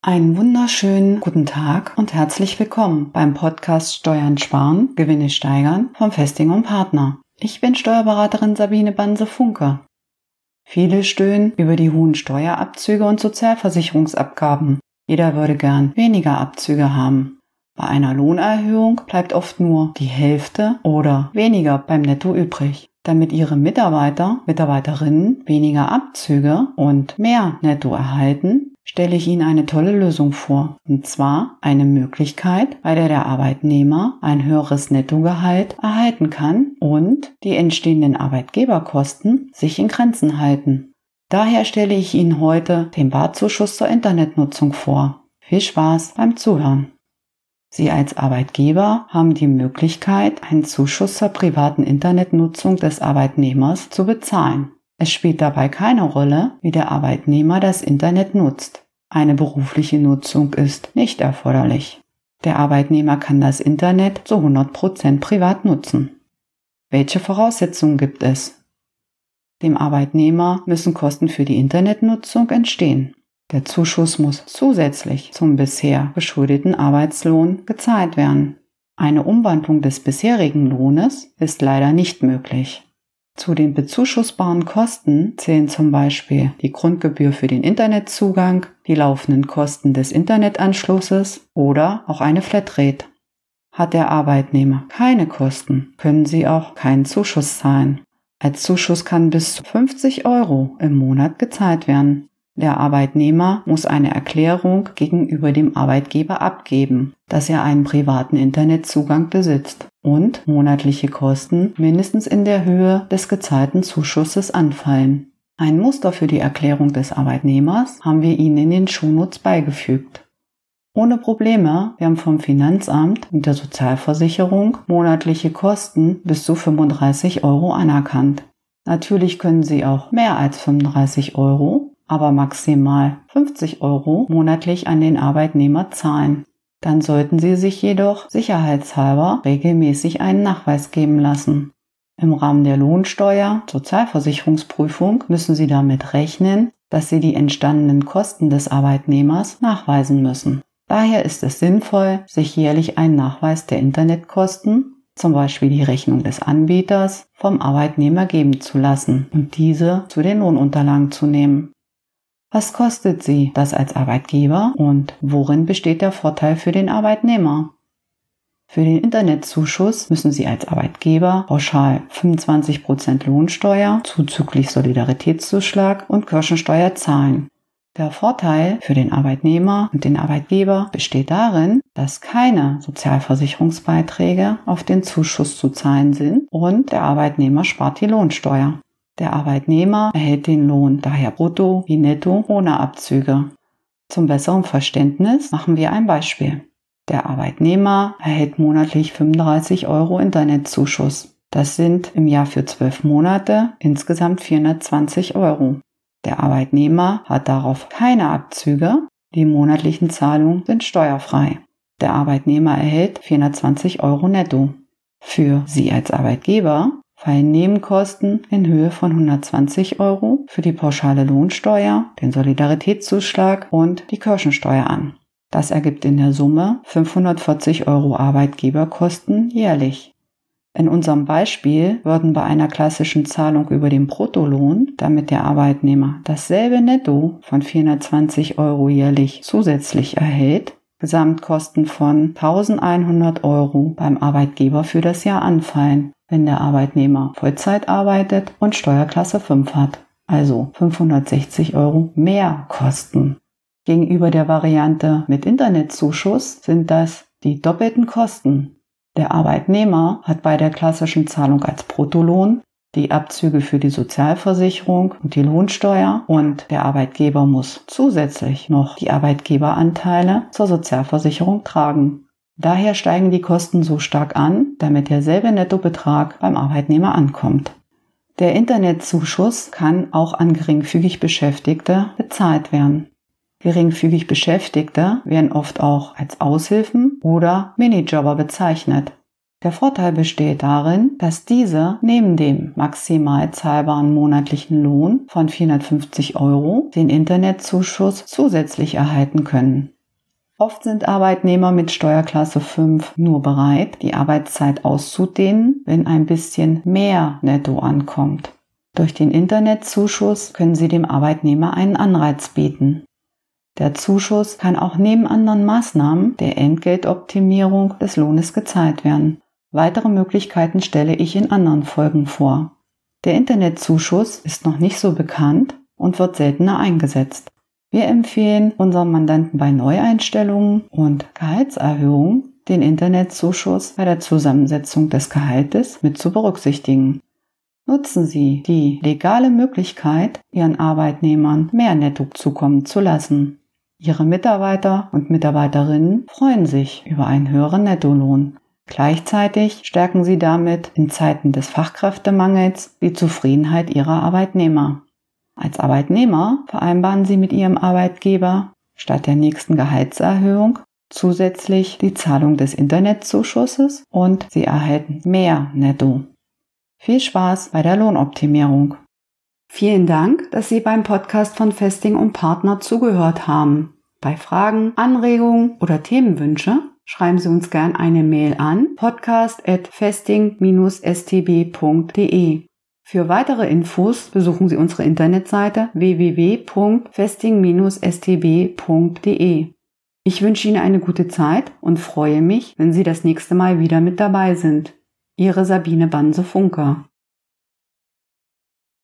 Einen wunderschönen guten Tag und herzlich willkommen beim Podcast Steuern sparen, Gewinne steigern vom Festing und Partner. Ich bin Steuerberaterin Sabine Banse-Funke. Viele stöhnen über die hohen Steuerabzüge und Sozialversicherungsabgaben. Jeder würde gern weniger Abzüge haben. Bei einer Lohnerhöhung bleibt oft nur die Hälfte oder weniger beim Netto übrig. Damit Ihre Mitarbeiter, Mitarbeiterinnen weniger Abzüge und mehr Netto erhalten, stelle ich Ihnen eine tolle Lösung vor. Und zwar eine Möglichkeit, bei der der Arbeitnehmer ein höheres Nettogehalt erhalten kann und die entstehenden Arbeitgeberkosten sich in Grenzen halten. Daher stelle ich Ihnen heute den Barzuschuss zur Internetnutzung vor. Viel Spaß beim Zuhören. Sie als Arbeitgeber haben die Möglichkeit, einen Zuschuss zur privaten Internetnutzung des Arbeitnehmers zu bezahlen. Es spielt dabei keine Rolle, wie der Arbeitnehmer das Internet nutzt. Eine berufliche Nutzung ist nicht erforderlich. Der Arbeitnehmer kann das Internet zu 100% privat nutzen. Welche Voraussetzungen gibt es? Dem Arbeitnehmer müssen Kosten für die Internetnutzung entstehen. Der Zuschuss muss zusätzlich zum bisher geschuldeten Arbeitslohn gezahlt werden. Eine Umwandlung des bisherigen Lohnes ist leider nicht möglich. Zu den bezuschussbaren Kosten zählen zum Beispiel die Grundgebühr für den Internetzugang, die laufenden Kosten des Internetanschlusses oder auch eine Flatrate. Hat der Arbeitnehmer keine Kosten, können Sie auch keinen Zuschuss zahlen. Als Zuschuss kann bis zu 50 Euro im Monat gezahlt werden. Der Arbeitnehmer muss eine Erklärung gegenüber dem Arbeitgeber abgeben, dass er einen privaten Internetzugang besitzt und monatliche Kosten mindestens in der Höhe des gezahlten Zuschusses anfallen. Ein Muster für die Erklärung des Arbeitnehmers haben wir Ihnen in den Shownotes beigefügt. Ohne Probleme werden vom Finanzamt und der Sozialversicherung monatliche Kosten bis zu 35 Euro anerkannt. Natürlich können Sie auch mehr als 35 Euro aber maximal 50 Euro monatlich an den Arbeitnehmer zahlen. Dann sollten Sie sich jedoch sicherheitshalber regelmäßig einen Nachweis geben lassen. Im Rahmen der Lohnsteuer Sozialversicherungsprüfung müssen Sie damit rechnen, dass Sie die entstandenen Kosten des Arbeitnehmers nachweisen müssen. Daher ist es sinnvoll, sich jährlich einen Nachweis der Internetkosten, zum Beispiel die Rechnung des Anbieters, vom Arbeitnehmer geben zu lassen und diese zu den Lohnunterlagen zu nehmen. Was kostet sie das als Arbeitgeber und worin besteht der Vorteil für den Arbeitnehmer? Für den Internetzuschuss müssen Sie als Arbeitgeber pauschal 25% Lohnsteuer zuzüglich Solidaritätszuschlag und Kirchensteuer zahlen. Der Vorteil für den Arbeitnehmer und den Arbeitgeber besteht darin, dass keine Sozialversicherungsbeiträge auf den Zuschuss zu zahlen sind und der Arbeitnehmer spart die Lohnsteuer. Der Arbeitnehmer erhält den Lohn daher brutto wie netto ohne Abzüge. Zum besseren Verständnis machen wir ein Beispiel. Der Arbeitnehmer erhält monatlich 35 Euro Internetzuschuss. Das sind im Jahr für zwölf Monate insgesamt 420 Euro. Der Arbeitnehmer hat darauf keine Abzüge. Die monatlichen Zahlungen sind steuerfrei. Der Arbeitnehmer erhält 420 Euro netto. Für Sie als Arbeitgeber fallen Nebenkosten in Höhe von 120 Euro für die pauschale Lohnsteuer, den Solidaritätszuschlag und die Kirchensteuer an. Das ergibt in der Summe 540 Euro Arbeitgeberkosten jährlich. In unserem Beispiel würden bei einer klassischen Zahlung über den Bruttolohn, damit der Arbeitnehmer dasselbe Netto von 420 Euro jährlich zusätzlich erhält, Gesamtkosten von 1100 Euro beim Arbeitgeber für das Jahr anfallen, wenn der Arbeitnehmer Vollzeit arbeitet und Steuerklasse 5 hat, also 560 Euro mehr Kosten. Gegenüber der Variante mit Internetzuschuss sind das die doppelten Kosten. Der Arbeitnehmer hat bei der klassischen Zahlung als Bruttolohn die Abzüge für die Sozialversicherung und die Lohnsteuer und der Arbeitgeber muss zusätzlich noch die Arbeitgeberanteile zur Sozialversicherung tragen. Daher steigen die Kosten so stark an, damit derselbe Nettobetrag beim Arbeitnehmer ankommt. Der Internetzuschuss kann auch an geringfügig Beschäftigte bezahlt werden. Geringfügig Beschäftigte werden oft auch als Aushilfen oder Minijobber bezeichnet. Der Vorteil besteht darin, dass diese neben dem maximal zahlbaren monatlichen Lohn von 450 Euro den Internetzuschuss zusätzlich erhalten können. Oft sind Arbeitnehmer mit Steuerklasse 5 nur bereit, die Arbeitszeit auszudehnen, wenn ein bisschen mehr netto ankommt. Durch den Internetzuschuss können Sie dem Arbeitnehmer einen Anreiz bieten. Der Zuschuss kann auch neben anderen Maßnahmen der Entgeltoptimierung des Lohnes gezahlt werden. Weitere Möglichkeiten stelle ich in anderen Folgen vor. Der Internetzuschuss ist noch nicht so bekannt und wird seltener eingesetzt. Wir empfehlen unseren Mandanten bei Neueinstellungen und Gehaltserhöhungen den Internetzuschuss bei der Zusammensetzung des Gehaltes mit zu berücksichtigen. Nutzen Sie die legale Möglichkeit, Ihren Arbeitnehmern mehr Netto zukommen zu lassen. Ihre Mitarbeiter und Mitarbeiterinnen freuen sich über einen höheren Nettolohn. Gleichzeitig stärken Sie damit in Zeiten des Fachkräftemangels die Zufriedenheit Ihrer Arbeitnehmer. Als Arbeitnehmer vereinbaren Sie mit Ihrem Arbeitgeber statt der nächsten Gehaltserhöhung zusätzlich die Zahlung des Internetzuschusses und Sie erhalten mehr Netto. Viel Spaß bei der Lohnoptimierung. Vielen Dank, dass Sie beim Podcast von Festing und Partner zugehört haben. Bei Fragen, Anregungen oder Themenwünsche schreiben Sie uns gern eine Mail an podcast@festing-stb.de. Für weitere Infos besuchen Sie unsere Internetseite www.festing-stb.de. Ich wünsche Ihnen eine gute Zeit und freue mich, wenn Sie das nächste Mal wieder mit dabei sind. Ihre Sabine Banse-Funker.